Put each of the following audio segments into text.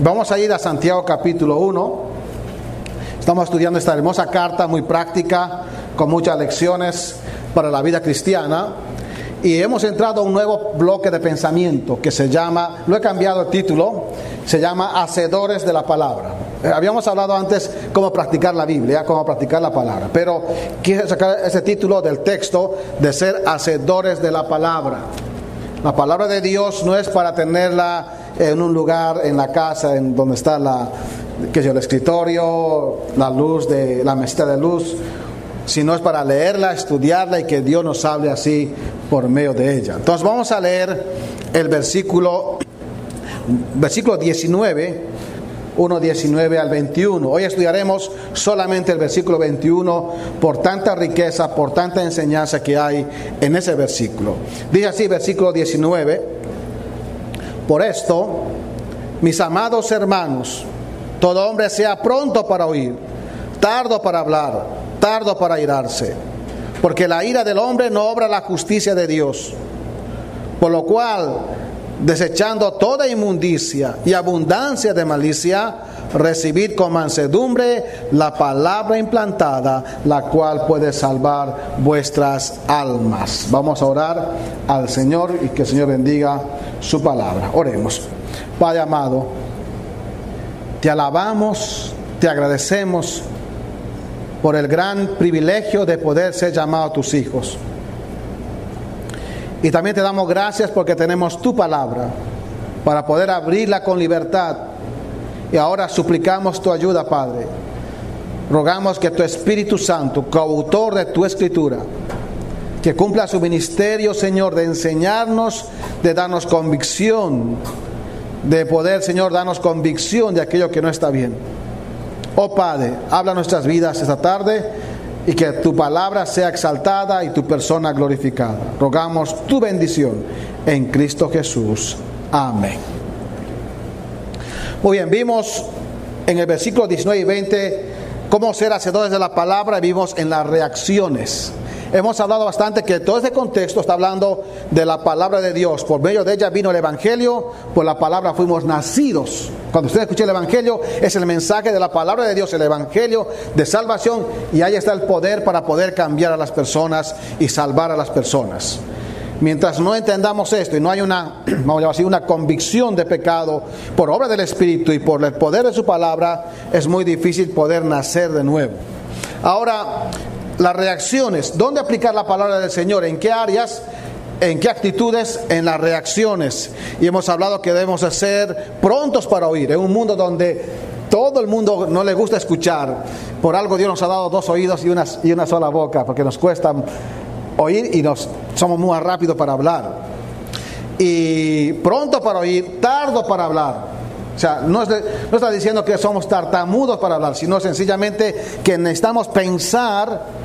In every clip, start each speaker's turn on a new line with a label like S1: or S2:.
S1: Vamos a ir a Santiago capítulo 1. Estamos estudiando esta hermosa carta muy práctica, con muchas lecciones para la vida cristiana. Y hemos entrado a un nuevo bloque de pensamiento que se llama, lo he cambiado el título, se llama Hacedores de la Palabra. Eh, habíamos hablado antes cómo practicar la Biblia, cómo practicar la palabra, pero quise sacar ese título del texto de ser hacedores de la palabra. La palabra de Dios no es para tenerla en un lugar en la casa en donde está la que el escritorio, la luz de la mesita de luz, sino es para leerla, estudiarla y que Dios nos hable así por medio de ella. Entonces vamos a leer el versículo versículo 19 1, 19 al 21. Hoy estudiaremos solamente el versículo 21 por tanta riqueza, por tanta enseñanza que hay en ese versículo. Dice así, versículo 19, por esto, mis amados hermanos, todo hombre sea pronto para oír, tardo para hablar, tardo para irarse, porque la ira del hombre no obra la justicia de Dios. Por lo cual, desechando toda inmundicia y abundancia de malicia, recibid con mansedumbre la palabra implantada, la cual puede salvar vuestras almas. Vamos a orar al Señor y que el Señor bendiga su palabra. Oremos. Padre amado, te alabamos, te agradecemos por el gran privilegio de poder ser llamado a tus hijos. Y también te damos gracias porque tenemos tu palabra para poder abrirla con libertad. Y ahora suplicamos tu ayuda, Padre. Rogamos que tu Espíritu Santo, coautor de tu escritura, que cumpla su ministerio, Señor, de enseñarnos, de darnos convicción, de poder, Señor, darnos convicción de aquello que no está bien. Oh Padre, habla nuestras vidas esta tarde y que tu palabra sea exaltada y tu persona glorificada. Rogamos tu bendición en Cristo Jesús. Amén. Muy bien, vimos en el versículo 19 y 20 cómo ser hacedores de la palabra vimos en las reacciones. Hemos hablado bastante que todo ese contexto está hablando de la palabra de Dios. Por medio de ella vino el Evangelio, por la palabra fuimos nacidos. Cuando usted escucha el Evangelio, es el mensaje de la palabra de Dios, el Evangelio de salvación, y ahí está el poder para poder cambiar a las personas y salvar a las personas. Mientras no entendamos esto y no hay una, vamos a una convicción de pecado por obra del Espíritu y por el poder de su palabra, es muy difícil poder nacer de nuevo. Ahora, las reacciones, ¿dónde aplicar la palabra del Señor? ¿En qué áreas? ¿En qué actitudes? En las reacciones. Y hemos hablado que debemos ser prontos para oír, en un mundo donde todo el mundo no le gusta escuchar. Por algo Dios nos ha dado dos oídos y una, sola boca, porque nos cuesta oír y nos somos muy rápidos para hablar. Y pronto para oír, tardo para hablar. O sea, no, no, está diciendo que somos tartamudos para hablar, sino sencillamente que necesitamos pensar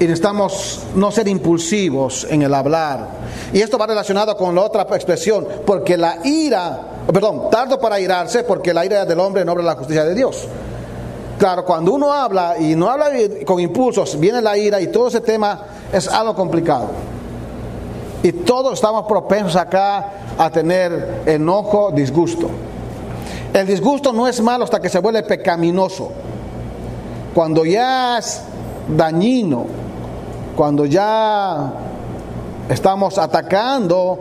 S1: y necesitamos no ser impulsivos en el hablar. Y esto va relacionado con la otra expresión, porque la ira, perdón, tardo para irarse, porque la ira del hombre no obra la justicia de Dios. Claro, cuando uno habla y no habla con impulsos, viene la ira y todo ese tema es algo complicado. Y todos estamos propensos acá a tener enojo, disgusto. El disgusto no es malo hasta que se vuelve pecaminoso. Cuando ya es dañino, cuando ya estamos atacando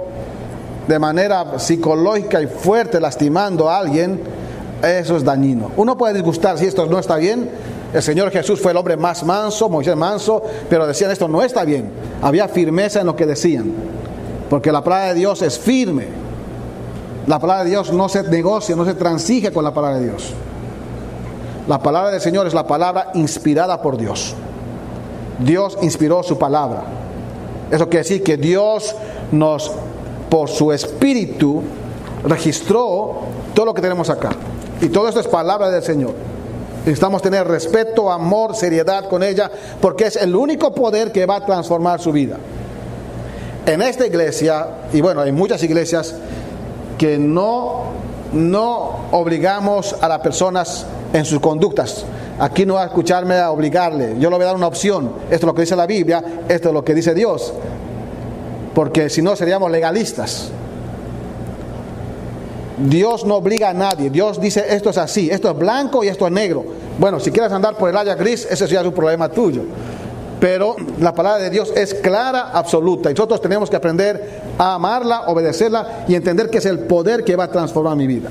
S1: de manera psicológica y fuerte, lastimando a alguien, eso es dañino. Uno puede disgustar si esto no está bien. El Señor Jesús fue el hombre más manso, Moisés manso, pero decían esto no está bien. Había firmeza en lo que decían, porque la palabra de Dios es firme. La palabra de Dios no se negocia, no se transige con la palabra de Dios. La palabra del Señor es la palabra inspirada por Dios. Dios inspiró su palabra. Eso quiere decir que Dios nos, por su espíritu, registró todo lo que tenemos acá. Y todo esto es palabra del Señor. Necesitamos tener respeto, amor, seriedad con ella, porque es el único poder que va a transformar su vida. En esta iglesia, y bueno, hay muchas iglesias que no, no obligamos a las personas en sus conductas. Aquí no va a escucharme a obligarle. Yo le voy a dar una opción. Esto es lo que dice la Biblia, esto es lo que dice Dios. Porque si no seríamos legalistas. Dios no obliga a nadie. Dios dice esto es así, esto es blanco y esto es negro. Bueno, si quieres andar por el área gris, ese ya es un problema tuyo. Pero la palabra de Dios es clara, absoluta. Y nosotros tenemos que aprender a amarla, obedecerla y entender que es el poder que va a transformar mi vida.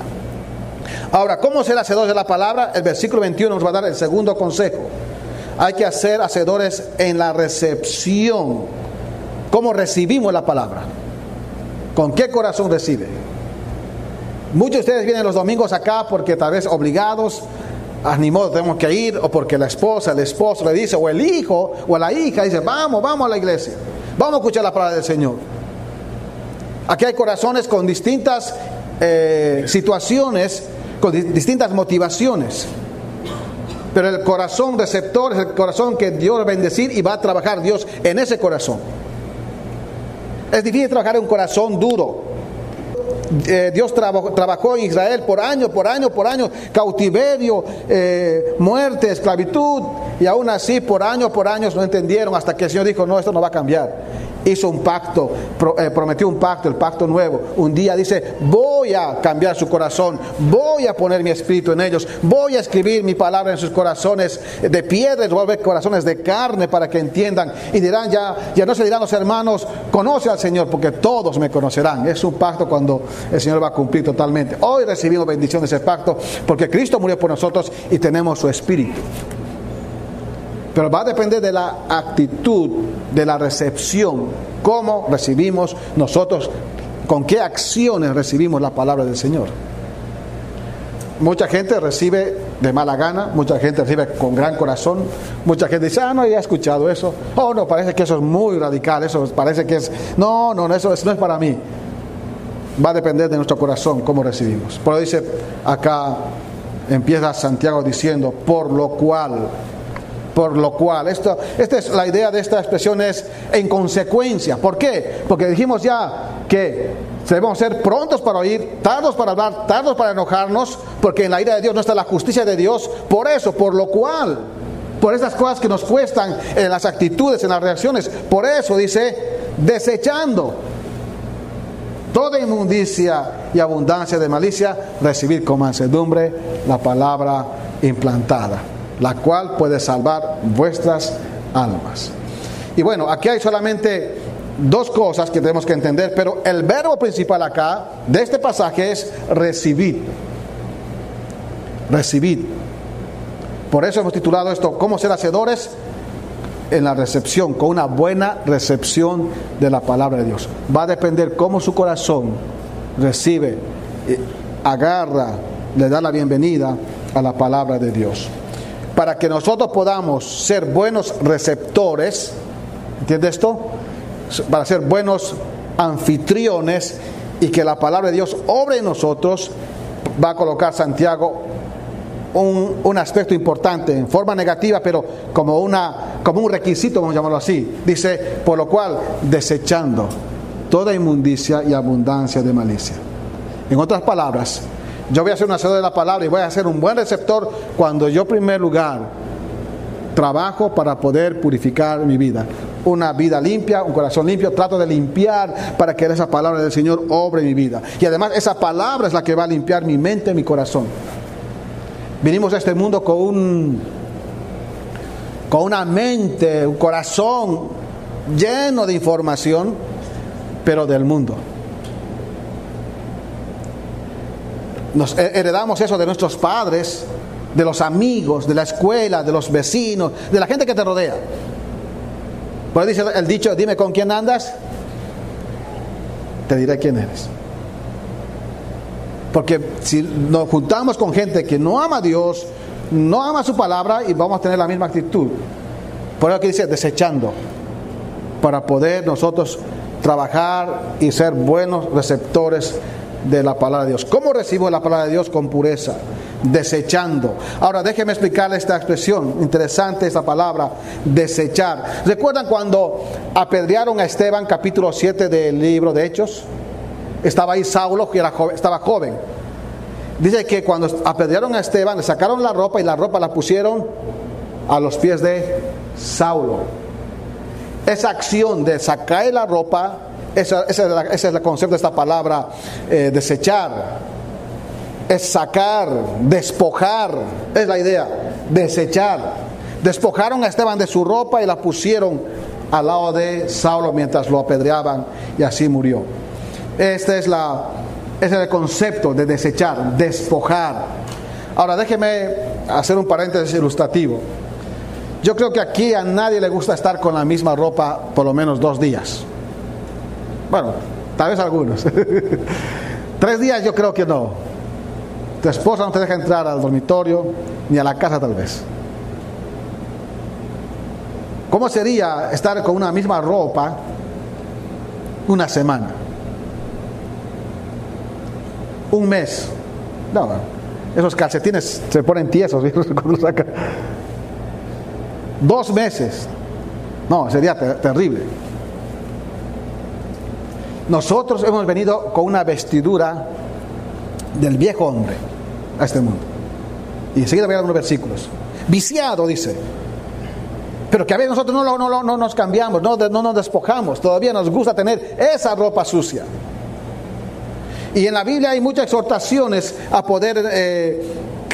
S1: Ahora, ¿cómo ser hacedor de la palabra? El versículo 21 nos va a dar el segundo consejo. Hay que hacer hacedores en la recepción. ¿Cómo recibimos la palabra? ¿Con qué corazón recibe? Muchos de ustedes vienen los domingos acá porque tal vez obligados, a ah, tenemos que ir, o porque la esposa, el esposo le dice, o el hijo, o la hija dice, vamos, vamos a la iglesia, vamos a escuchar la palabra del Señor. Aquí hay corazones con distintas eh, situaciones, con distintas motivaciones. Pero el corazón receptor es el corazón que Dios va a bendecir y va a trabajar Dios en ese corazón. Es difícil trabajar en un corazón duro. Eh, Dios trabajó en Israel por años, por años, por años, cautiverio, eh, muerte, esclavitud, y aún así por años, por años no entendieron hasta que el Señor dijo, no, esto no va a cambiar hizo un pacto, eh, prometió un pacto, el pacto nuevo. Un día dice, voy a cambiar su corazón, voy a poner mi espíritu en ellos, voy a escribir mi palabra en sus corazones de piedra, y volver corazones de carne para que entiendan. Y dirán, ya, ya no se dirán los hermanos, conoce al Señor, porque todos me conocerán. Es un pacto cuando el Señor va a cumplir totalmente. Hoy recibimos bendición de ese pacto, porque Cristo murió por nosotros y tenemos su espíritu. Pero va a depender de la actitud, de la recepción, cómo recibimos nosotros, con qué acciones recibimos la palabra del Señor. Mucha gente recibe de mala gana, mucha gente recibe con gran corazón, mucha gente dice, ah, no, ya he escuchado eso, oh, no, parece que eso es muy radical, eso parece que es, no, no, eso, eso no es para mí. Va a depender de nuestro corazón cómo recibimos. Por eso dice acá, empieza Santiago diciendo, por lo cual por lo cual, esto, esta es la idea de esta expresión es en consecuencia. ¿Por qué? Porque dijimos ya que debemos ser prontos para oír, tardos para hablar, tardos para enojarnos, porque en la ira de Dios no está la justicia de Dios. Por eso, por lo cual, por esas cosas que nos cuestan en las actitudes, en las reacciones, por eso dice, desechando toda inmundicia y abundancia de malicia, recibir con mansedumbre la palabra implantada la cual puede salvar vuestras almas. Y bueno, aquí hay solamente dos cosas que tenemos que entender, pero el verbo principal acá de este pasaje es recibir. Recibir. Por eso hemos titulado esto, ¿cómo ser hacedores? En la recepción, con una buena recepción de la palabra de Dios. Va a depender cómo su corazón recibe, eh, agarra, le da la bienvenida a la palabra de Dios para que nosotros podamos ser buenos receptores, ¿entiendes esto? Para ser buenos anfitriones y que la palabra de Dios obre en nosotros, va a colocar Santiago un, aspecto importante en forma negativa, pero como, una, como un requisito, vamos a llamarlo así. Dice, por lo cual, desechando toda inmundicia y abundancia de malicia. En otras palabras, yo voy a ser un hacedor de la palabra y voy a ser un buen receptor cuando yo, en primer lugar, trabajo para poder purificar mi vida. Una vida limpia, un corazón limpio, trato de limpiar para que esa palabra del Señor obre mi vida. Y además esa palabra es la que va a limpiar mi mente y mi corazón. Vinimos a este mundo con un con una mente, un corazón lleno de información, pero del mundo. Nos heredamos eso de nuestros padres, de los amigos, de la escuela, de los vecinos, de la gente que te rodea. Por dice el dicho, dime con quién andas, te diré quién eres. Porque si nos juntamos con gente que no ama a Dios, no ama su palabra y vamos a tener la misma actitud. Por eso que dice, desechando, para poder nosotros trabajar y ser buenos receptores de la palabra de Dios. ¿Cómo recibo la palabra de Dios? Con pureza, desechando. Ahora déjeme explicarle esta expresión, interesante esta palabra, desechar. ¿Recuerdan cuando apedrearon a Esteban, capítulo 7 del libro de Hechos? Estaba ahí Saulo, que era estaba joven. Dice que cuando apedrearon a Esteban, le sacaron la ropa y la ropa la pusieron a los pies de Saulo. Esa acción de sacar la ropa ese es, el concepto de esta palabra, eh, desechar. es sacar, despojar, es la idea, desechar. Despojaron a Esteban de su ropa y la pusieron al lado de Saulo mientras lo apedreaban y así murió. Este es, la, este es el concepto de desechar, despojar. Ahora déjeme hacer un paréntesis ilustrativo. Yo creo que aquí a nadie le gusta estar con la misma ropa por lo menos dos días. Bueno, tal vez algunos. Tres días yo creo que no. Tu esposa no te deja entrar al dormitorio ni a la casa tal vez. ¿Cómo sería estar con una misma ropa una semana? Un mes. No, esos calcetines se ponen tiesos. Dos meses. No, sería terrible. Nosotros hemos venido con una vestidura del viejo hombre a este mundo. Y enseguida voy a dar unos versículos. Viciado, dice. Pero que a veces nosotros no, no, no, nos cambiamos, no, no nos despojamos. Todavía nos gusta tener esa ropa sucia. Y en la Biblia hay muchas exhortaciones a poder eh,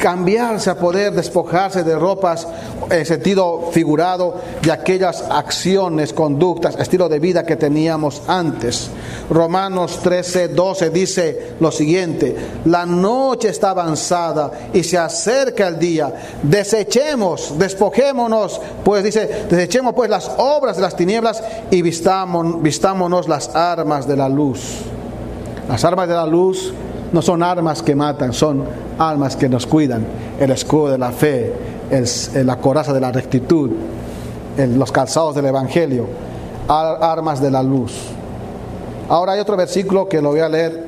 S1: cambiarse, a poder despojarse de ropas en sentido figurado de aquellas acciones, conductas, estilo de vida que teníamos antes. Romanos 13, 12 dice lo siguiente, la noche está avanzada y se acerca el día, desechemos, despojémonos, pues dice, desechemos pues las obras de las tinieblas y vistámonos las armas de la luz. Las armas de la luz no son armas que matan, son armas que nos cuidan. El escudo de la fe, la coraza de la rectitud, los calzados del Evangelio, armas de la luz. Ahora hay otro versículo que lo voy a leer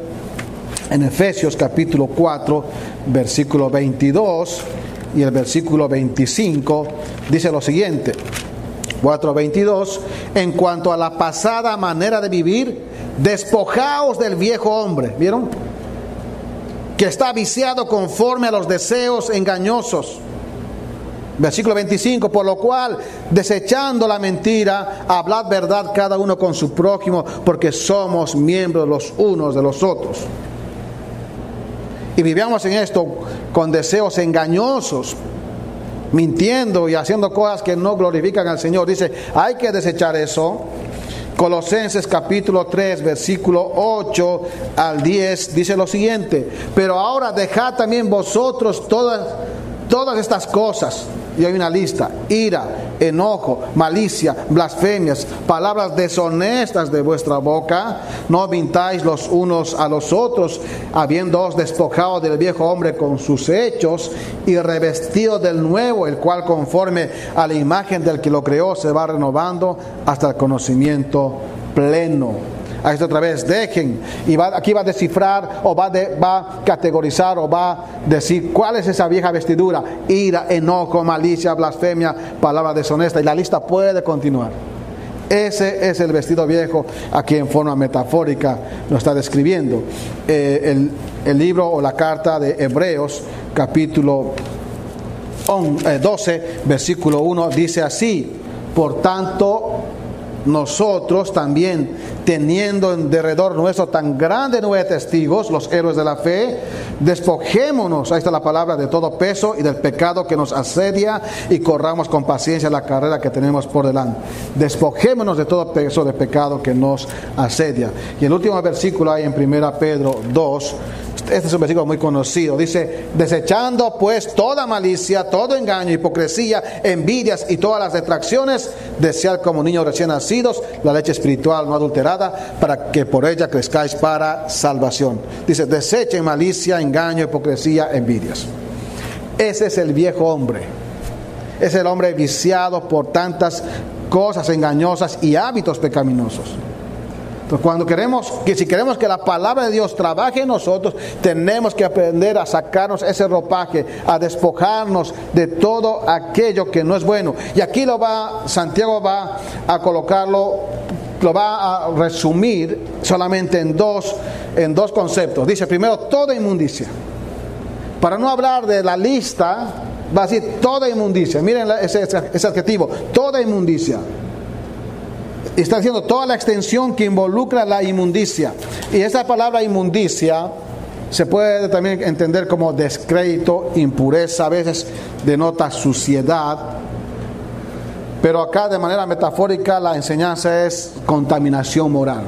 S1: en Efesios capítulo 4, versículo 22 y el versículo 25. Dice lo siguiente. 4:22, en cuanto a la pasada manera de vivir, despojaos del viejo hombre. ¿Vieron? Que está viciado conforme a los deseos engañosos. Versículo 25, por lo cual, desechando la mentira, hablad verdad cada uno con su prójimo, porque somos miembros los unos de los otros. Y vivíamos en esto con deseos engañosos, mintiendo y haciendo cosas que no glorifican al Señor. Dice, hay que desechar eso Colosenses capítulo 3, versículo 8 al 10 dice lo siguiente, pero ahora dejad también vosotros todas, todas estas cosas y hay una lista, ira, enojo, malicia, blasfemias, palabras deshonestas de vuestra boca, no mintáis los unos a los otros, habiéndoos despojado del viejo hombre con sus hechos y revestido del nuevo, el cual conforme a la imagen del que lo creó se va renovando hasta el conocimiento pleno a esto otra vez, dejen. Y aquí va a descifrar o va, a categorizar o va a decir cuál es esa vieja vestidura. Ira, enojo, malicia, blasfemia, palabra deshonesta. Y la lista puede continuar. Ese es el vestido viejo aquí en forma metafórica nos está describiendo. Eh, el, el, libro o la carta de Hebreos, capítulo 12, eh, versículo 1, dice así, por tanto, nosotros también, teniendo en derredor nuestro tan grande nube de testigos, los héroes de la fe, despojémonos, ahí está la palabra, de todo peso y del pecado que nos asedia y corramos con paciencia la carrera que tenemos por delante. Despojémonos de todo peso de pecado que nos asedia. Y el último versículo hay en 1 Pedro 2, este es un versículo muy conocido. Dice, desechando pues toda malicia, todo engaño, hipocresía, envidias y todas las detracciones, desear como niños recién nacidos la leche espiritual no adulterada, para que por ella crezcáis para salvación. Dice, desechen malicia, engaño, hipocresía, envidias. Ese es el viejo hombre. Es el hombre viciado por tantas cosas engañosas y hábitos pecaminosos cuando queremos, que si queremos que la palabra de Dios trabaje en nosotros, tenemos que aprender a sacarnos ese ropaje, a despojarnos de todo aquello que no es bueno. Y aquí lo va, Santiago va a colocarlo, lo va a resumir solamente en dos, en dos conceptos. Dice primero toda inmundicia. Para no hablar de la lista, va a decir toda inmundicia. Miren ese, ese adjetivo, toda inmundicia está diciendo toda la extensión que involucra la inmundicia. Y esa palabra inmundicia se puede también entender como descrédito, impureza, a veces denota suciedad. Pero acá de manera metafórica la enseñanza es contaminación moral.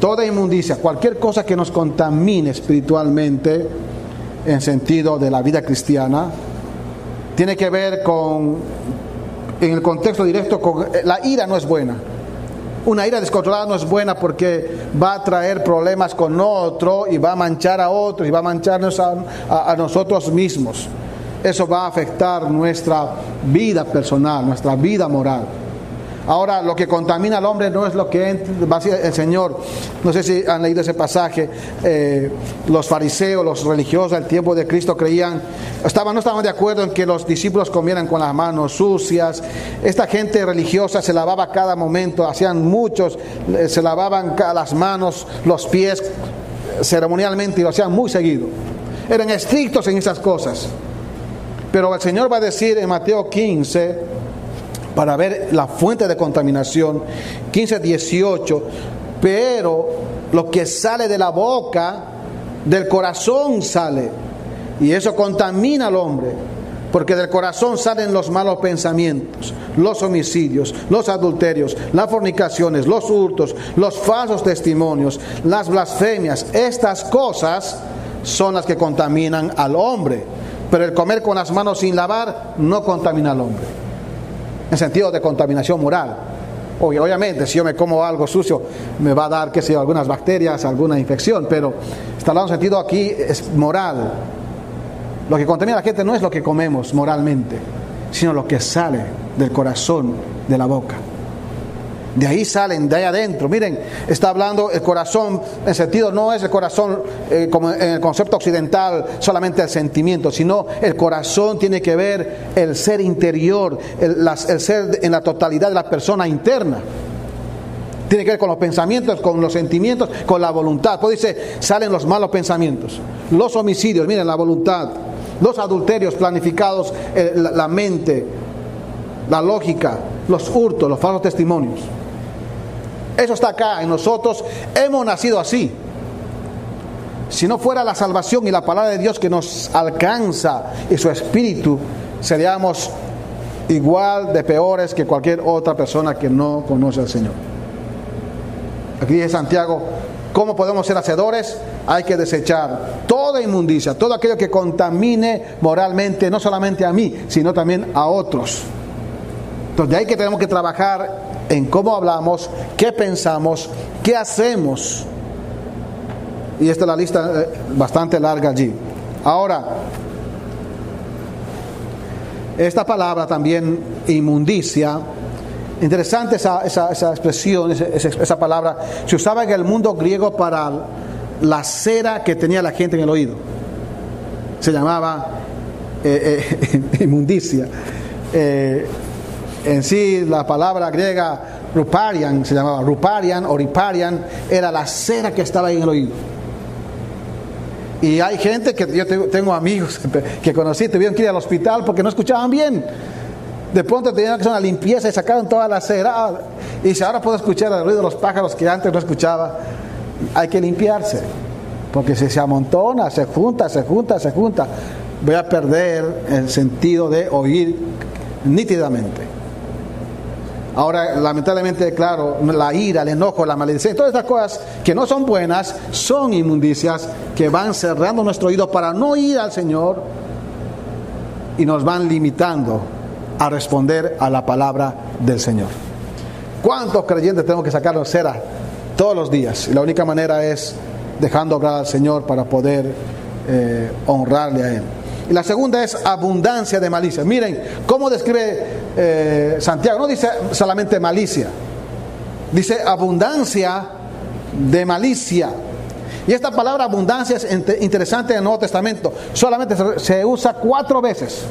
S1: Toda inmundicia, cualquier cosa que nos contamine espiritualmente en sentido de la vida cristiana, tiene que ver con, en el contexto directo, con la ira no es buena. Una ira descontrolada no es buena porque va a traer problemas con otro y va a manchar a otro y va a mancharnos a, nosotros mismos. Eso va a afectar nuestra vida personal, nuestra vida moral. Ahora, lo que contamina al hombre no es lo que va el Señor. No sé si han leído ese pasaje. Eh, los fariseos, los religiosos del tiempo de Cristo creían, no estaban de acuerdo en que los discípulos comieran con las manos sucias. Esta gente religiosa se lavaba cada momento, hacían muchos, eh, se lavaban las manos, los pies ceremonialmente y lo hacían muy seguido. Eran estrictos en esas cosas. Pero el Señor va a decir en Mateo 15, para ver la fuente de contaminación. 15, 18. Pero lo que sale de la boca, del corazón sale. Y eso contamina al hombre. Porque del corazón salen los malos pensamientos, los homicidios, los adulterios, las fornicaciones, los hurtos, los falsos testimonios, las blasfemias. Estas cosas son las que contaminan al hombre. Pero el comer con las manos sin lavar no contamina al hombre en sentido de contaminación moral. Obviamente, si yo me como algo sucio, me va a dar, qué sé yo, algunas bacterias, alguna infección, pero está hablando en sentido aquí es moral. Lo que contamina a la gente no es lo que comemos moralmente, sino lo que sale del corazón, de la boca. De ahí salen, de ahí adentro. Miren, está hablando el corazón, en sentido no es el corazón eh, como en el concepto occidental, solamente el sentimiento, sino el corazón tiene que ver el ser interior, el, ser en la totalidad de la persona interna. Tiene que ver con los pensamientos, con los sentimientos, con la voluntad. Pues dice, salen los malos pensamientos, los homicidios, miren, la voluntad, los adulterios planificados, la mente, la lógica, los hurtos, los falsos testimonios. Eso está acá en nosotros. Hemos nacido así. Si no fuera la salvación y la palabra de Dios que nos alcanza y su espíritu, seríamos igual de peores que cualquier otra persona que no conoce al Señor. Aquí dice Santiago, ¿cómo podemos ser hacedores? Hay que desechar toda inmundicia, todo aquello que contamine moralmente, no solamente a mí, sino también a otros. Entonces de ahí que tenemos que trabajar en cómo hablamos, qué pensamos, qué hacemos. Y esta es la lista eh, bastante larga allí. Ahora, esta palabra también, inmundicia, interesante esa, esa, expresión, esa, palabra, se usaba en el mundo griego para la cera que tenía la gente en el oído. Se llamaba eh, eh, inmundicia en sí la palabra griega ruparian se llamaba ruparian o riparian era la cera que estaba ahí en el oído. Y hay gente que yo tengo amigos que conocí, tuvieron que ir al hospital porque no escuchaban bien. De pronto tenían que hacer una limpieza y sacaron toda la cera. Y si ahora puedo escuchar el ruido de los pájaros que antes no escuchaba, hay que limpiarse. Porque si se amontona, se junta, se junta, se junta, voy a perder el sentido de oír nítidamente. Ahora, lamentablemente, claro, la ira, el enojo, la maledicencia, todas estas cosas que no son buenas, son inmundicias que van cerrando nuestro oído para no ir al Señor y nos van limitando a responder a la palabra del Señor. ¿Cuántos creyentes tenemos que sacarnos cera todos los días? Y la única manera es dejando hablar al Señor para poder eh, honrarle a Él. Y la segunda es abundancia de malicia. Miren cómo describe eh, Santiago. No dice solamente malicia, dice abundancia de malicia. Y esta palabra abundancia es interesante en el Nuevo Testamento. Solamente se usa cuatro veces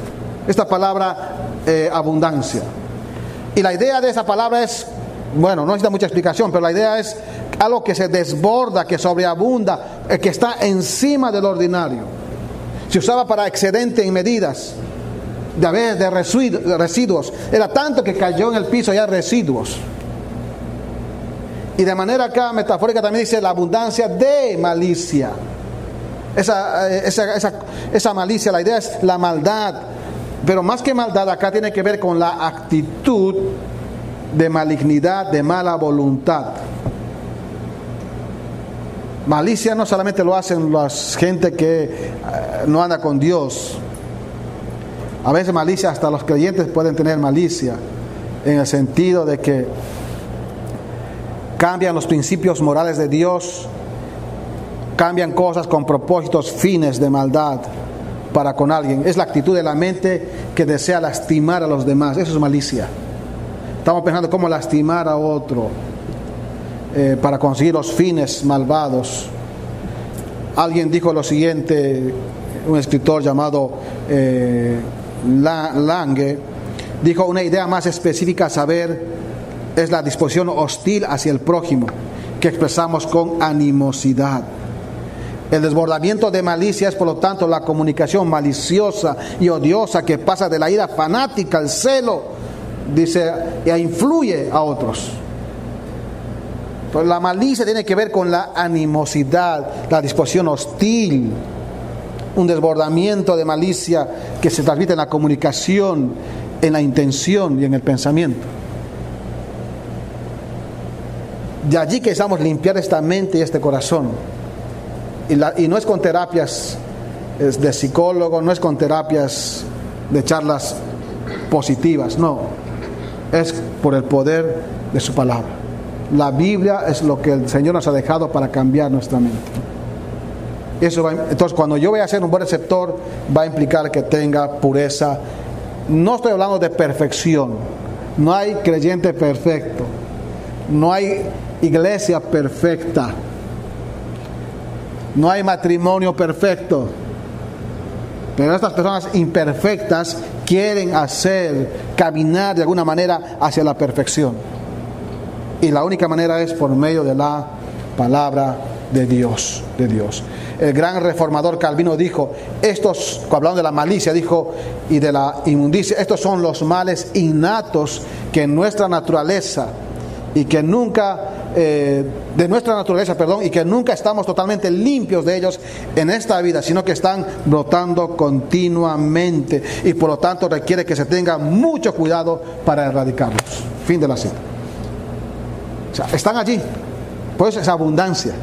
S1: esta palabra eh, abundancia. Y la idea de esa palabra es, bueno, no necesita mucha explicación, pero la idea es algo que se desborda, que sobreabunda, eh, que está encima del ordinario. Se usaba para excedente en medidas de haber de residuos. Era tanto que cayó en el piso ya residuos. Y de manera acá metafórica también dice la abundancia de malicia. esa, esa, esa, esa malicia, la idea es la maldad. Pero más que maldad, acá tiene que ver con la actitud de malignidad, de mala voluntad. Malicia no solamente lo hacen las gente que eh, no anda con Dios. A veces malicia hasta los creyentes pueden tener malicia en el sentido de que cambian los principios morales de Dios, cambian cosas con propósitos fines de maldad para con alguien. Es la actitud de la mente que desea lastimar a los demás. Eso es malicia. Estamos pensando cómo lastimar a otro eh, para conseguir los fines malvados. Alguien dijo lo siguiente, un escritor llamado eh, Lange, dijo una idea más específica saber es la disposición hostil hacia el prójimo que expresamos con animosidad. El desbordamiento de malicia es, por lo tanto, la comunicación maliciosa y odiosa que pasa de la ira fanática al celo, dice, y influye a otros. La malicia tiene que ver con la animosidad, la disposición hostil, un desbordamiento de malicia que se transmite en la comunicación, en la intención y en el pensamiento. De allí que estamos limpiar esta mente y este corazón y, no es con terapias de psicólogo, no es con terapias de charlas positivas, no. Es por el poder de su palabra. La Biblia es lo que el Señor nos ha dejado para cambiar nuestra mente. Entonces, cuando yo voy a ser un buen receptor, va a implicar que tenga pureza. No estoy hablando de perfección. No hay creyente perfecto. No hay iglesia perfecta. No hay matrimonio perfecto. Pero estas personas imperfectas quieren hacer, caminar de alguna manera hacia la perfección. Y la única manera es por medio de la palabra de Dios, de Dios. El gran reformador Calvino dijo, estos, hablando de la malicia, dijo, y de la inmundicia, estos son los males innatos que en nuestra naturaleza y que nunca eh, de nuestra naturaleza, perdón, y que nunca estamos totalmente limpios de ellos en esta vida, sino que están brotando continuamente y por lo tanto requiere que se tenga mucho cuidado para erradicarlos. Fin de la cita. O sea, están allí, pues esa abundancia.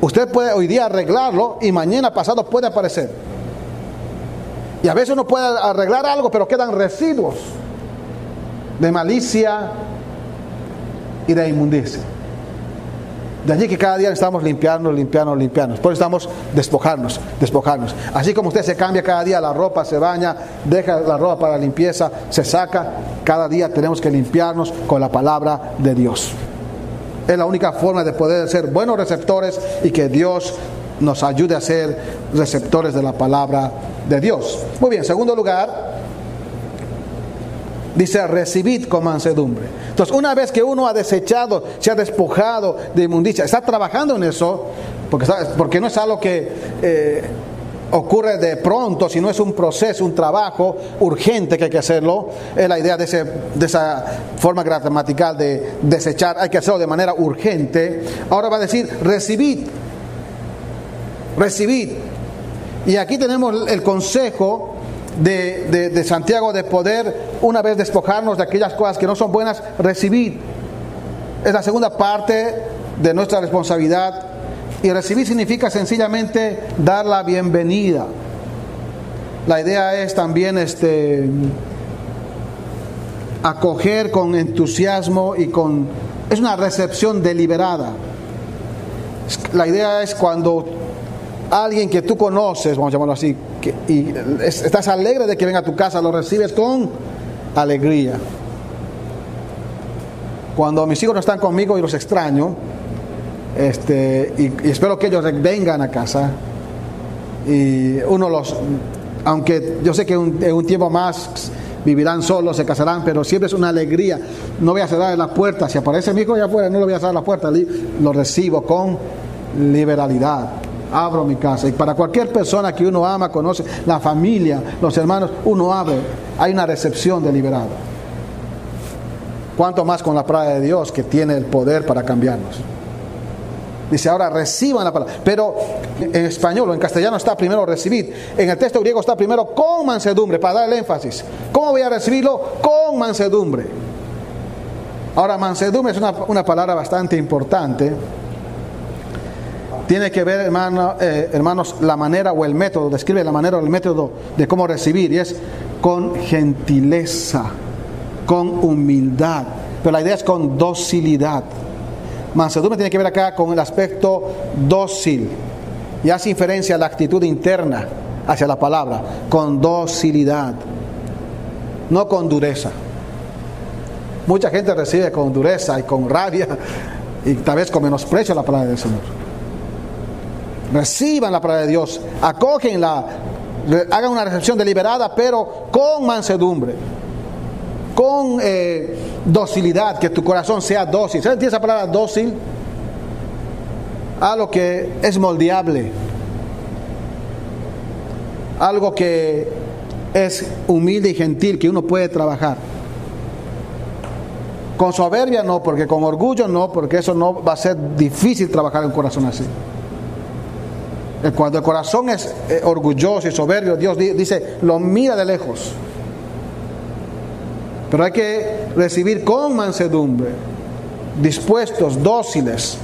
S1: Usted puede hoy día arreglarlo y mañana pasado puede aparecer. Y a veces uno puede arreglar algo, pero quedan residuos de malicia y de inmundicia. De allí que cada día estamos limpiarnos, limpiarnos, limpiarnos. Por eso estamos despojarnos, despojarnos. Así como usted se cambia cada día la ropa, se baña, deja la ropa para la limpieza, se saca, cada día tenemos que limpiarnos con la palabra de Dios. Es la única forma de poder ser buenos receptores y que Dios nos ayude a ser receptores de la palabra de Dios. Muy bien, segundo lugar, Dice, recibid con mansedumbre. Entonces, una vez que uno ha desechado, se ha despojado de inmundicia, está trabajando en eso, porque, porque no es algo que eh, ocurre de pronto, sino es un proceso, un trabajo urgente que hay que hacerlo. Es la idea de, de esa forma gramatical de desechar, hay que hacerlo de manera urgente. Ahora va a decir, recibid, recibid. Y aquí tenemos el consejo de, Santiago de poder, una vez despojarnos de aquellas cosas que no son buenas, recibir. Es la segunda parte de nuestra responsabilidad. Y recibir significa sencillamente dar la bienvenida. La idea es también este, acoger con entusiasmo y con... Es una recepción deliberada. La idea es cuando alguien que tú conoces, vamos a llamarlo así, y estás alegre de que venga a tu casa, lo recibes con alegría. Cuando mis hijos no están conmigo y los extraño, este, y, espero que ellos vengan a casa, y uno los, aunque yo sé que en un tiempo más vivirán solos, se casarán, pero siempre es una alegría. No voy a cerrar la puerta, si aparece mi hijo allá afuera, no le voy a cerrar la puerta, lo recibo con liberalidad abro mi casa. Y para cualquier persona que uno ama, conoce, la familia, los hermanos, uno abre, hay una recepción deliberada. Cuanto más con la palabra de Dios que tiene el poder para cambiarnos. Dice ahora reciban la palabra. Pero en español o en castellano está primero recibir. En el texto griego está primero con mansedumbre, para dar el énfasis. ¿Cómo voy a recibirlo? Con mansedumbre. Ahora, mansedumbre es una, palabra bastante importante. Tiene que ver, hermano, eh, hermanos, la manera o el método, describe la manera o el método de cómo recibir, y es con gentileza, con humildad. Pero la idea es con docilidad. Mansedumbre tiene que ver acá con el aspecto dócil y hace inferencia a la actitud interna hacia la palabra, con docilidad, no con dureza. Mucha gente recibe con dureza y con rabia y tal vez con menosprecio la palabra del Señor. Reciban la palabra de Dios, acógenla, hagan una recepción deliberada, pero con mansedumbre, con eh, docilidad, que tu corazón sea dócil. ¿Saben esa palabra dócil? Algo que es moldeable, algo que es humilde y gentil, que uno puede trabajar. Con soberbia no, porque con orgullo no, porque eso no va a ser difícil trabajar un corazón así. Cuando el corazón es eh, orgulloso y soberbio, Dios dice, lo mira de lejos. Pero hay que recibir con mansedumbre, dispuestos, dóciles,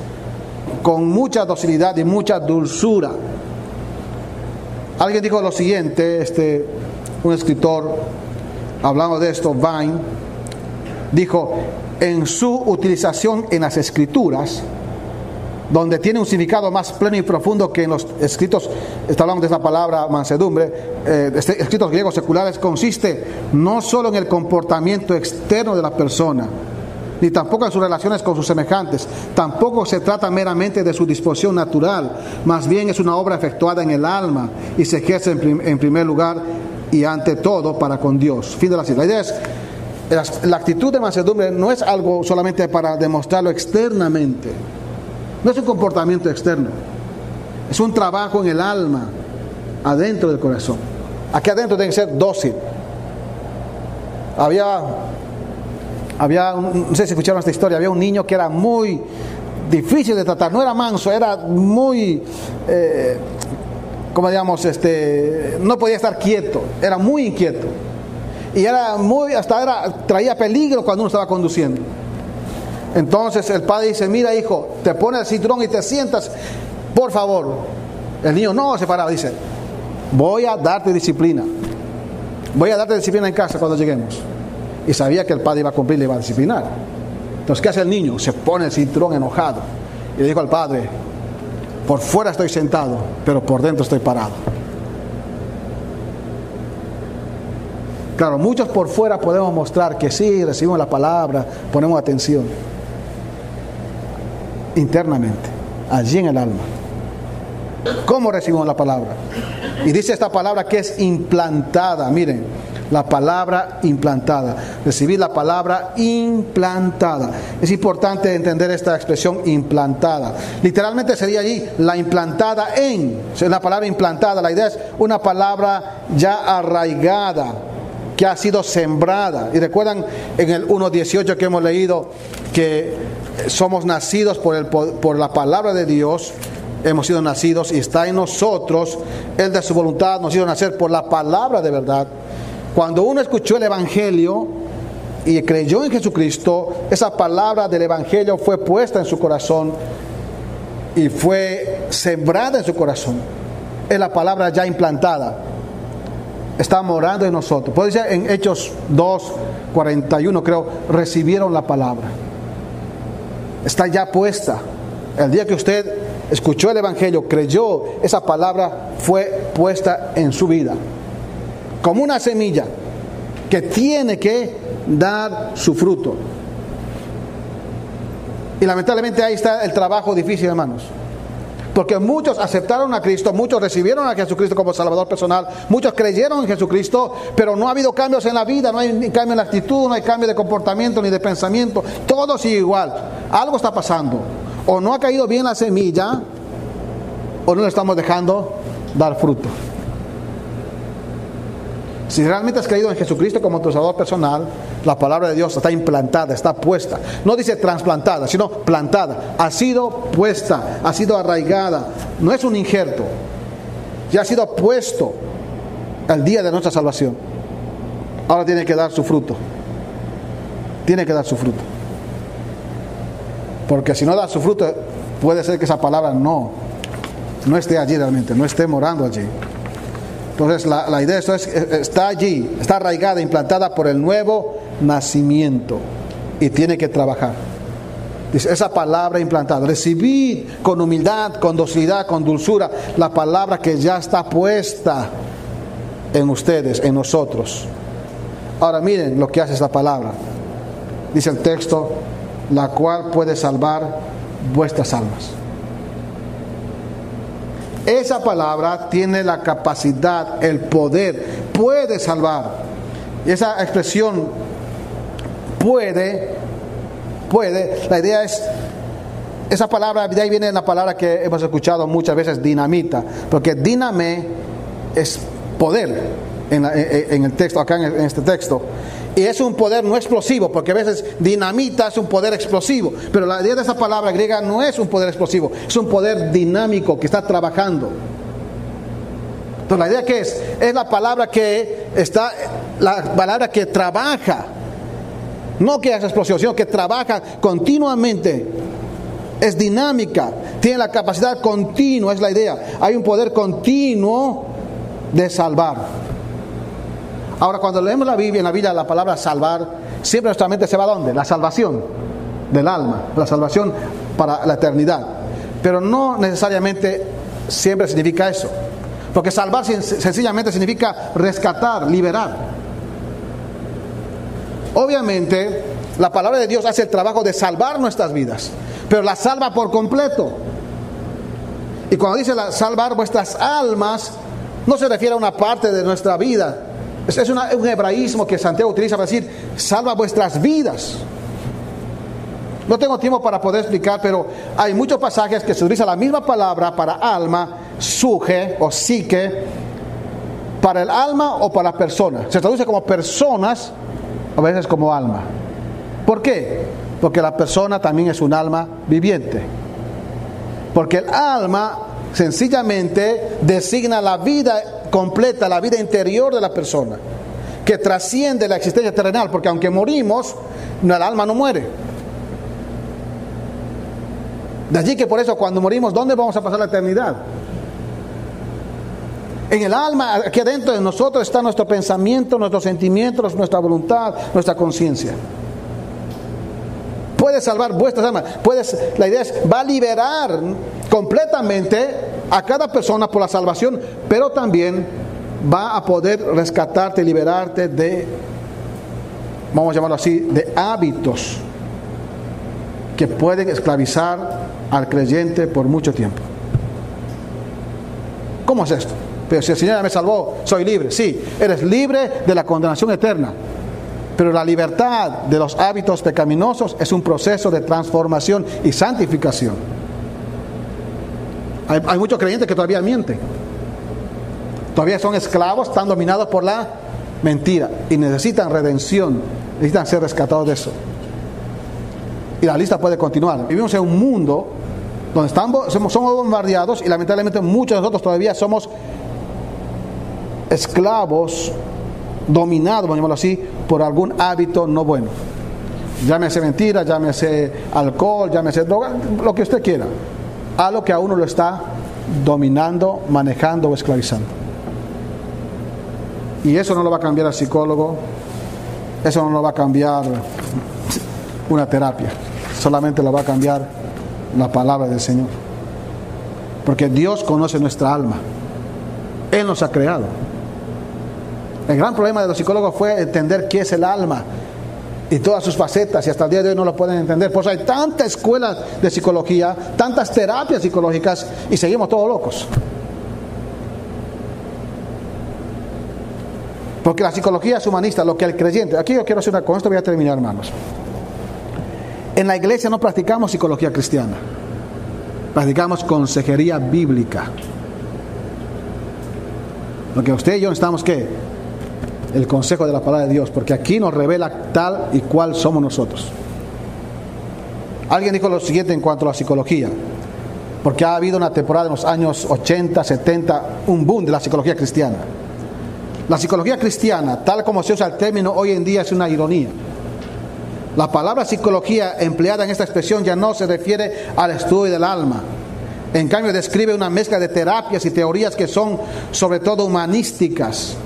S1: con mucha docilidad y mucha dulzura. Alguien dijo lo siguiente, este, un escritor, hablando de esto, Vine, dijo, en su utilización en las escrituras, donde tiene un significado más pleno y profundo que en los escritos, hablando de esa palabra mansedumbre, eh, este, escritos griegos seculares, consiste no solo en el comportamiento externo de la persona, ni tampoco en sus relaciones con sus semejantes, tampoco se trata meramente de su disposición natural, más bien es una obra efectuada en el alma y se ejerce en, primer lugar y ante todo para con Dios. Fin de la cita. La es la actitud de mansedumbre no es algo solamente para demostrarlo externamente, no es un comportamiento externo, es un trabajo en el alma, adentro del corazón. Aquí adentro tiene que ser dócil. Había, había no sé si escucharon esta historia, había un niño que era muy difícil de tratar, no era manso, era muy, eh, como digamos, este, no podía estar quieto, era muy inquieto y era muy, hasta era, traía peligro cuando uno estaba conduciendo. Entonces el padre dice, mira hijo, te pones el cinturón y te sientas, por favor. El niño no se paraba, dice, voy a darte disciplina. Voy a darte disciplina en casa cuando lleguemos. Y sabía que el padre iba a cumplir, le iba a disciplinar. Entonces, ¿qué hace el niño? Se pone el cinturón enojado. Y le dijo al padre, por fuera estoy sentado, pero por dentro estoy parado. Claro, muchos por fuera podemos mostrar que sí, recibimos la palabra, ponemos atención. Internamente, allí en el alma. ¿Cómo recibimos la palabra? Y dice esta palabra que es implantada, miren, la palabra implantada. Recibir la palabra implantada. Es importante entender esta expresión implantada. Literalmente sería allí la implantada en. La palabra implantada, la idea es una palabra ya arraigada, que ha sido sembrada. Y recuerdan en el 1.18 que hemos leído que somos nacidos por, el, por la palabra de Dios, hemos sido nacidos y está en nosotros, Él de su voluntad nos hizo nacer por la palabra de verdad. Cuando uno escuchó el Evangelio y creyó en Jesucristo, esa palabra del Evangelio fue puesta en su corazón y fue sembrada en su corazón. Es la palabra ya implantada está morando en nosotros. Puede ser en Hechos 2, 41, creo, recibieron la palabra. Está ya puesta. El día que usted escuchó el Evangelio, creyó, esa palabra fue puesta en su vida. Como una semilla que tiene que dar su fruto. Y lamentablemente ahí está el trabajo difícil, hermanos. Porque muchos aceptaron a Cristo, muchos recibieron a Jesucristo como Salvador personal, muchos creyeron en Jesucristo, pero no ha habido cambios en la vida, no hay cambio en la actitud, no hay cambio de comportamiento ni de pensamiento, todo sigue igual. Algo está pasando. O no ha caído bien la semilla, o no le estamos dejando dar fruto. Si realmente has creído en Jesucristo como tu Salvador personal, la palabra de Dios está implantada, está puesta. No dice trasplantada, sino plantada. Ha sido puesta, ha sido arraigada. No es un injerto. Ya ha sido puesto al día de nuestra salvación. Ahora tiene que dar su fruto. Tiene que dar su fruto. Porque si no da su fruto, puede ser que esa palabra no, no esté allí realmente, no esté morando allí. Entonces la, idea de esto es, está allí, está arraigada, implantada por el nuevo nacimiento y tiene que trabajar. Dice, esa palabra implantada, recibir con humildad, con docilidad, con dulzura, la palabra que ya está puesta en ustedes, en nosotros. Ahora miren lo que hace esta palabra. Dice el texto, la cual puede salvar vuestras almas. Esa palabra tiene la capacidad, el poder, puede salvar. Esa expresión puede, puede, la idea es, esa palabra, de ahí viene la palabra que hemos escuchado muchas veces, dinamita, porque diname es poder en, en el texto, acá en este texto. Y es un poder no explosivo, porque a veces dinamita es un poder explosivo, pero la idea de esa palabra griega no es un poder explosivo, es un poder dinámico que está trabajando. Entonces la idea que es, es la palabra que está, la palabra que trabaja, no que es explosivo, sino que trabaja continuamente, es dinámica, tiene la capacidad continua, es la idea. Hay un poder continuo de salvar. Ahora, cuando leemos la Biblia, en la Biblia la palabra salvar, siempre nuestra mente se va a dónde? La salvación del alma, la salvación para la eternidad. Pero no necesariamente siempre significa eso. Porque salvar sencillamente significa rescatar, liberar. Obviamente, la palabra de Dios hace el trabajo de salvar nuestras vidas, pero la salva por completo. Y cuando dice salvar vuestras almas, no se refiere a una parte de nuestra vida, es un hebraísmo que Santiago utiliza para decir, salva vuestras vidas. No tengo tiempo para poder explicar, pero hay muchos pasajes que se utiliza la misma palabra para alma, suje o psique, para el alma o para persona. Se traduce como personas, a veces como alma. ¿Por qué? Porque la persona también es un alma viviente. Porque el alma sencillamente designa la vida completa la vida interior de la persona, que trasciende la existencia terrenal, porque aunque morimos, el alma no muere. De allí que por eso cuando morimos, ¿dónde vamos a pasar la eternidad? En el alma, aquí adentro de nosotros está nuestro pensamiento, nuestros sentimientos, nuestra voluntad, nuestra conciencia. Puede salvar vuestras almas. Puedes, la idea es, va a liberar completamente a cada persona por la salvación, pero también va a poder rescatarte, liberarte de, vamos a llamarlo así, de hábitos que pueden esclavizar al creyente por mucho tiempo. ¿Cómo es esto? Pero si el Señor me salvó, soy libre. Sí, eres libre de la condenación eterna. Pero la libertad de los hábitos pecaminosos es un proceso de transformación y santificación. Hay, muchos creyentes que todavía mienten. Todavía son esclavos, están dominados por la mentira y necesitan redención, necesitan ser rescatados de eso. Y la lista puede continuar. Vivimos en un mundo donde estamos, somos, bombardeados y lamentablemente muchos de nosotros todavía somos esclavos, dominados, vamos a llamarlo así, por algún hábito no bueno. Llámese mentira, llámese alcohol, llámese droga, lo que usted quiera a lo que a uno lo está dominando, manejando o esclavizando. Y eso no lo va a cambiar el psicólogo, eso no lo va a cambiar una terapia, solamente lo va a cambiar la palabra del Señor. Porque Dios conoce nuestra alma, Él nos ha creado. El gran problema de los psicólogos fue entender qué es el alma, y todas sus facetas y hasta el día de hoy no lo pueden entender. Por eso hay tantas escuelas de psicología, tantas terapias psicológicas y seguimos todos locos. Porque la psicología es humanista, lo que el creyente. Aquí yo quiero hacer una cosa, esto voy a terminar, hermanos. En la iglesia no practicamos psicología cristiana, practicamos consejería bíblica. Porque usted y yo estamos, ¿qué? El consejo de la palabra de Dios, porque aquí nos revela tal y cual somos nosotros. Alguien dijo lo siguiente en cuanto a la psicología, porque ha habido una temporada en los años 80, 70, un boom de la psicología cristiana. La psicología cristiana, tal como se usa el término hoy en día, es una ironía. La palabra psicología empleada en esta expresión ya no se refiere al estudio del alma. En cambio, describe una mezcla de terapias y teorías que son sobre todo humanísticas.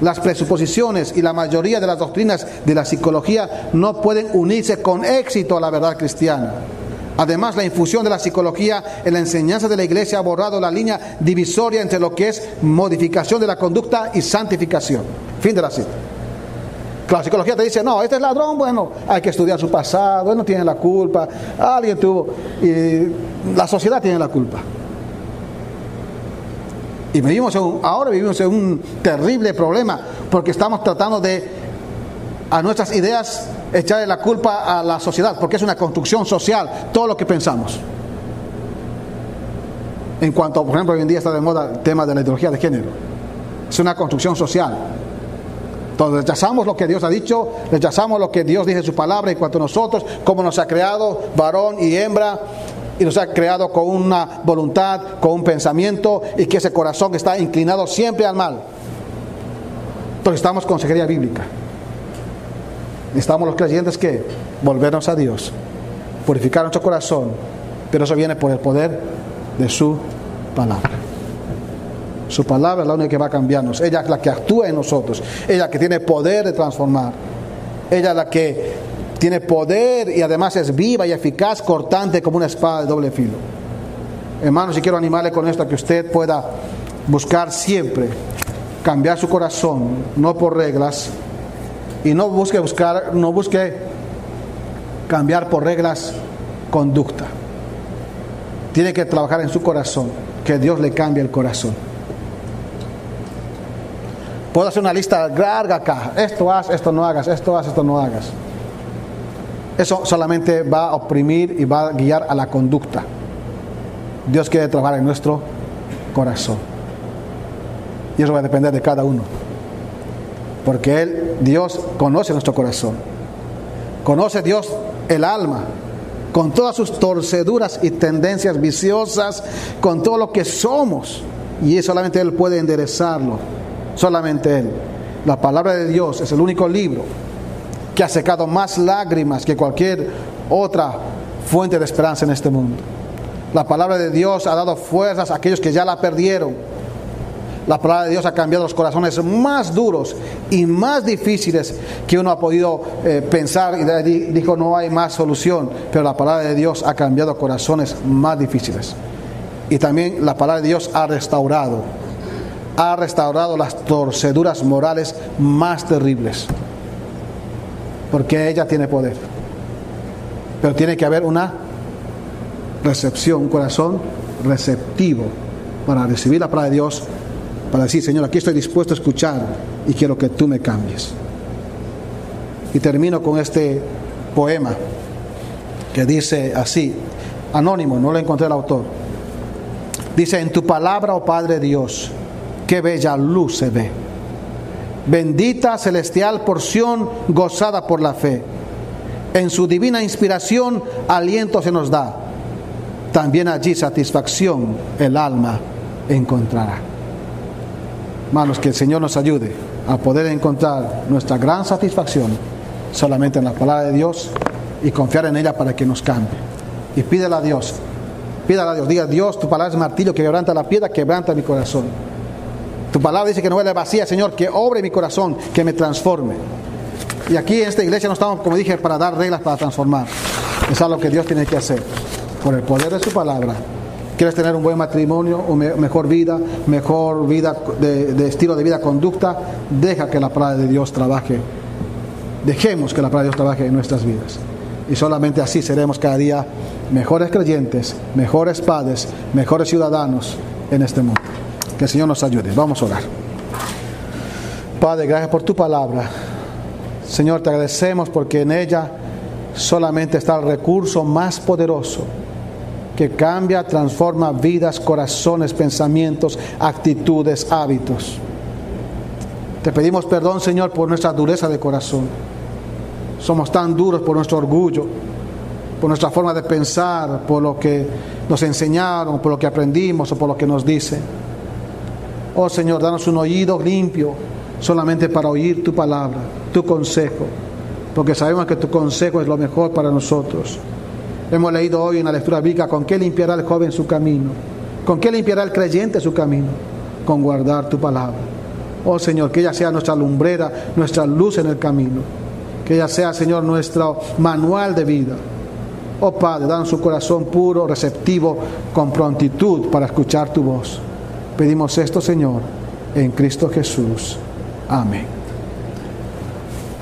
S1: Las presuposiciones y la mayoría de las doctrinas de la psicología no pueden unirse con éxito a la verdad cristiana. Además, la infusión de la psicología en la enseñanza de la iglesia ha borrado la línea divisoria entre lo que es modificación de la conducta y santificación. Fin de la cita. La psicología te dice, no, este es ladrón, bueno, hay que estudiar su pasado, él no tiene la culpa, alguien tuvo, y la sociedad tiene la culpa. Y vivimos ahora vivimos en un terrible problema porque estamos tratando de a nuestras ideas echarle la culpa a la sociedad, porque es una construcción social, todo lo que pensamos. En cuanto, por ejemplo, hoy en día está de moda el tema de la ideología de género. Es una construcción social. Entonces rechazamos lo que Dios ha dicho, rechazamos lo que Dios dice en su palabra en cuanto a nosotros, cómo nos ha creado, varón y hembra, y nos ha creado con una voluntad, con un pensamiento, y que ese corazón está inclinado siempre al mal. Entonces estamos consejería bíblica. Necesitamos los creyentes que volvernos a Dios, purificar nuestro corazón, pero eso viene por el poder de su palabra. Su palabra es la única que va a cambiarnos. Ella es la que actúa en nosotros. Ella que tiene poder de transformar. Ella es la que tiene poder y además es viva y eficaz, cortante como una espada de doble filo. Hermanos, y quiero animarle con esto a que usted pueda buscar siempre cambiar su corazón, no por reglas, y no busque buscar, no busque cambiar por reglas conducta. Tiene que trabajar en su corazón, que Dios le cambie el corazón. Puedo hacer una lista larga acá. Esto haz, esto no hagas, esto haz, esto no hagas. Eso solamente va a oprimir y va a guiar a la conducta. Dios quiere trabajar en nuestro corazón. Y eso va a depender de cada uno. Porque Él, Dios, conoce nuestro corazón. Conoce Dios el alma, con todas sus torceduras y tendencias viciosas, con todo lo que somos. Y solamente Él puede enderezarlo solamente Él. La palabra de Dios es el único libro que ha secado más lágrimas que cualquier otra fuente de esperanza en este mundo. La palabra de Dios ha dado fuerzas a aquellos que ya la perdieron. La palabra de Dios ha cambiado los corazones más duros y más difíciles que uno ha podido eh, pensar y dijo no hay más solución. Pero la palabra de Dios ha cambiado corazones más difíciles. Y también la palabra de Dios ha restaurado ha restaurado las torceduras morales más terribles. Porque ella tiene poder. Pero tiene que haber una recepción, un corazón receptivo para recibir la palabra de Dios, para decir, Señor, aquí estoy dispuesto a escuchar y quiero que tú me cambies. Y termino con este poema que dice así, anónimo, no lo encontré el autor. Dice, en tu palabra, oh Padre Dios, qué bella luz se ve. Bendita celestial porción gozada por la fe. En su divina inspiración aliento se nos da. También allí satisfacción el alma encontrará. Hermanos, que el Señor nos ayude a poder encontrar nuestra gran satisfacción solamente en la palabra de Dios y confiar en ella para que nos cambie. Y pídele a Dios, pídele a Dios, diga Dios, tu palabra es martillo que quebranta la piedra, quebranta mi corazón. Tu palabra dice que no vuelve vacía, Señor, que obre mi corazón, que me transforme. Y aquí en esta iglesia no estamos, como dije, para dar reglas para transformar. Es algo que Dios tiene que hacer. Por el poder de su palabra. ¿Quieres tener un buen matrimonio, una mejor vida, mejor vida de estilo de vida, conducta? Deja que la palabra de Dios trabaje. Dejemos que la palabra de Dios trabaje en nuestras vidas. Y solamente así seremos cada día mejores creyentes, mejores padres, mejores ciudadanos en este mundo. Que el Señor nos ayude. Vamos a orar. Padre, gracias por tu palabra. Señor, te agradecemos porque en ella solamente está el recurso más poderoso que cambia, transforma vidas, corazones, pensamientos, actitudes, hábitos. Te pedimos perdón, Señor, por nuestra dureza de corazón. Somos tan duros por nuestro orgullo, por nuestra forma de pensar, por lo que nos enseñaron, por lo que aprendimos o por lo que nos dicen. Oh Señor, danos un oído limpio solamente para oír tu palabra, tu consejo, porque sabemos que tu consejo es lo mejor para nosotros. Hemos leído hoy en la lectura bíblica con qué limpiará el joven su camino, con qué limpiará el creyente su camino, con guardar tu palabra. Oh Señor, que ella sea nuestra lumbrera, nuestra luz en el camino, que ella sea, Señor, nuestro manual de vida. Oh Padre, dan su corazón puro, receptivo, con prontitud para escuchar tu voz. Pedimos esto, Señor, en Cristo Jesús. Amén.